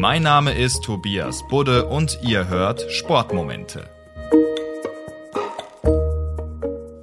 Mein Name ist Tobias Budde und ihr hört Sportmomente.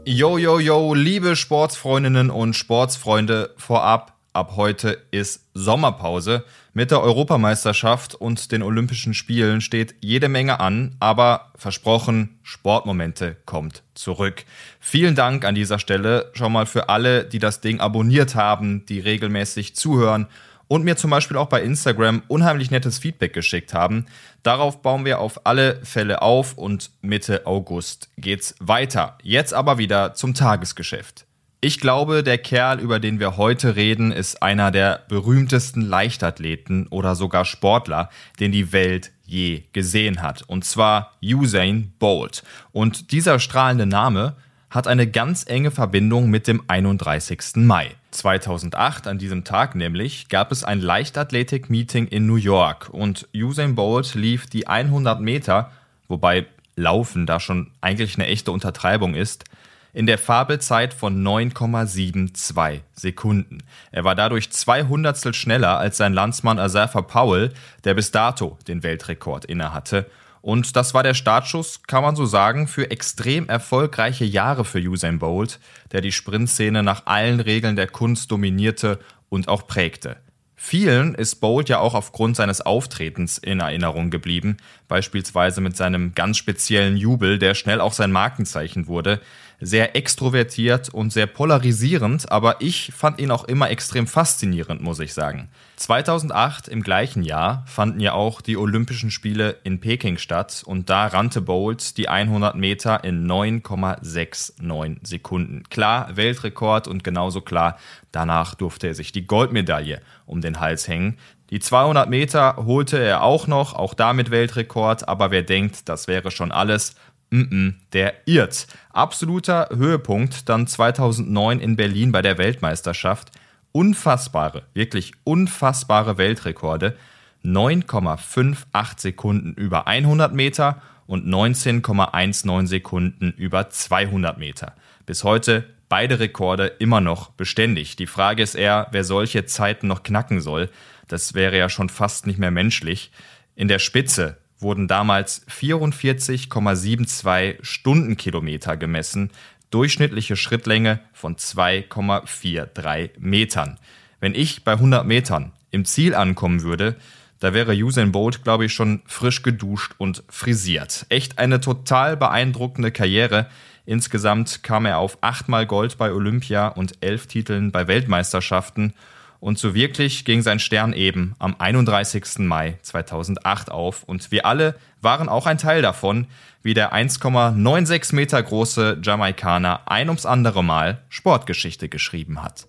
Yo, yo, yo, liebe Sportsfreundinnen und Sportsfreunde, vorab, ab heute ist Sommerpause. Mit der Europameisterschaft und den Olympischen Spielen steht jede Menge an, aber versprochen, Sportmomente kommt zurück. Vielen Dank an dieser Stelle schon mal für alle, die das Ding abonniert haben, die regelmäßig zuhören und mir zum Beispiel auch bei Instagram unheimlich nettes Feedback geschickt haben. Darauf bauen wir auf alle Fälle auf und Mitte August geht's weiter. Jetzt aber wieder zum Tagesgeschäft. Ich glaube, der Kerl, über den wir heute reden, ist einer der berühmtesten Leichtathleten oder sogar Sportler, den die Welt je gesehen hat. Und zwar Usain Bolt. Und dieser strahlende Name hat eine ganz enge Verbindung mit dem 31. Mai. 2008, an diesem Tag nämlich, gab es ein Leichtathletik-Meeting in New York und Usain Bolt lief die 100 Meter, wobei Laufen da schon eigentlich eine echte Untertreibung ist, in der Fabelzeit von 9,72 Sekunden. Er war dadurch zwei Hundertstel schneller als sein Landsmann Asafa Powell, der bis dato den Weltrekord innehatte und das war der Startschuss, kann man so sagen, für extrem erfolgreiche Jahre für Usain Bolt, der die Sprintszene nach allen Regeln der Kunst dominierte und auch prägte. Vielen ist Bolt ja auch aufgrund seines Auftretens in Erinnerung geblieben, beispielsweise mit seinem ganz speziellen Jubel, der schnell auch sein Markenzeichen wurde, sehr extrovertiert und sehr polarisierend, aber ich fand ihn auch immer extrem faszinierend, muss ich sagen. 2008 im gleichen Jahr fanden ja auch die Olympischen Spiele in Peking statt und da rannte Bolt die 100 Meter in 9,69 Sekunden. Klar, Weltrekord und genauso klar, danach durfte er sich die Goldmedaille um den Hals hängen. Die 200 Meter holte er auch noch, auch damit Weltrekord, aber wer denkt, das wäre schon alles, Mm -mm, der irrt. Absoluter Höhepunkt dann 2009 in Berlin bei der Weltmeisterschaft. Unfassbare, wirklich unfassbare Weltrekorde. 9,58 Sekunden über 100 Meter und 19,19 Sekunden über 200 Meter. Bis heute beide Rekorde immer noch beständig. Die Frage ist eher, wer solche Zeiten noch knacken soll. Das wäre ja schon fast nicht mehr menschlich. In der Spitze wurden damals 44,72 Stundenkilometer gemessen, durchschnittliche Schrittlänge von 2,43 Metern. Wenn ich bei 100 Metern im Ziel ankommen würde, da wäre Usain Bolt, glaube ich, schon frisch geduscht und frisiert. Echt eine total beeindruckende Karriere. Insgesamt kam er auf achtmal Gold bei Olympia und elf Titeln bei Weltmeisterschaften und so wirklich ging sein Stern eben am 31. Mai 2008 auf. Und wir alle waren auch ein Teil davon, wie der 1,96 Meter große Jamaikaner ein ums andere Mal Sportgeschichte geschrieben hat.